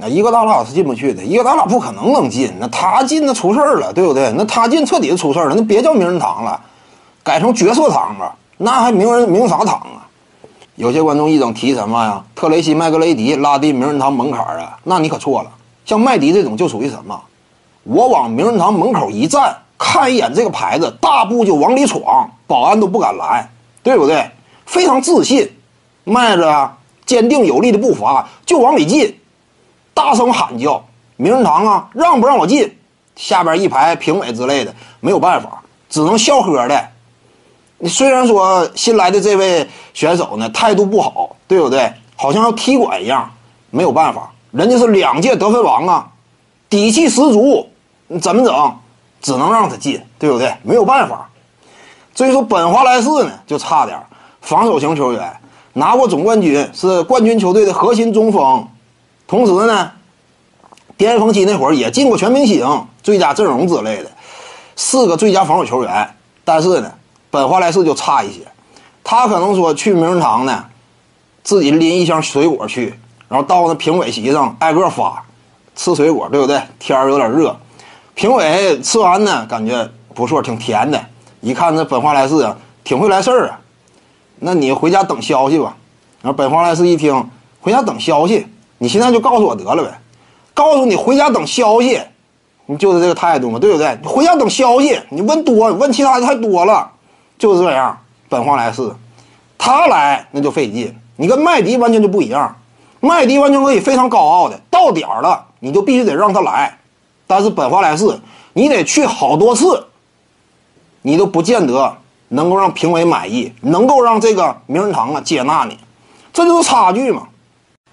那一个大拉是进不去的，一个大拉不可能能进。那他进那出事儿了，对不对？那他进彻底的出事儿了，那别叫名人堂了，改成角色堂吧，那还名人名啥堂啊？有些观众一整提什么呀？特雷西麦格雷迪拉低名人堂门槛啊？那你可错了，像麦迪这种就属于什么？我往名人堂门口一站，看一眼这个牌子，大步就往里闯，保安都不敢来，对不对？非常自信，迈着坚定有力的步伐就往里进，大声喊叫：“名人堂啊，让不让我进？”下边一排评委之类的没有办法，只能笑呵的。你虽然说新来的这位选手呢态度不好，对不对？好像要踢馆一样，没有办法，人家是两届得分王啊，底气十足，你怎么整？只能让他进，对不对？没有办法。至于说本华莱士呢，就差点防守型球员，拿过总冠军，是冠军球队的核心中锋，同时呢，巅峰期那会儿也进过全明星、最佳阵容之类的，四个最佳防守球员。但是呢。本华莱士就差一些，他可能说去名人堂呢，自己拎一箱水果去，然后到那评委席上挨个发，吃水果，对不对？天儿有点热，评委吃完呢，感觉不错，挺甜的。一看这本华莱士啊，挺会来事儿啊，那你回家等消息吧。然后本华莱士一听，回家等消息，你现在就告诉我得了呗，告诉你回家等消息，你就是这个态度嘛，对不对？你回家等消息，你问多，问其他的太多了。就是这样，本华莱士，他来那就费劲。你跟麦迪完全就不一样，麦迪完全可以非常高傲的到点儿了，你就必须得让他来。但是本华莱士，你得去好多次，你都不见得能够让评委满意，能够让这个名人堂啊接纳你，这就是差距嘛。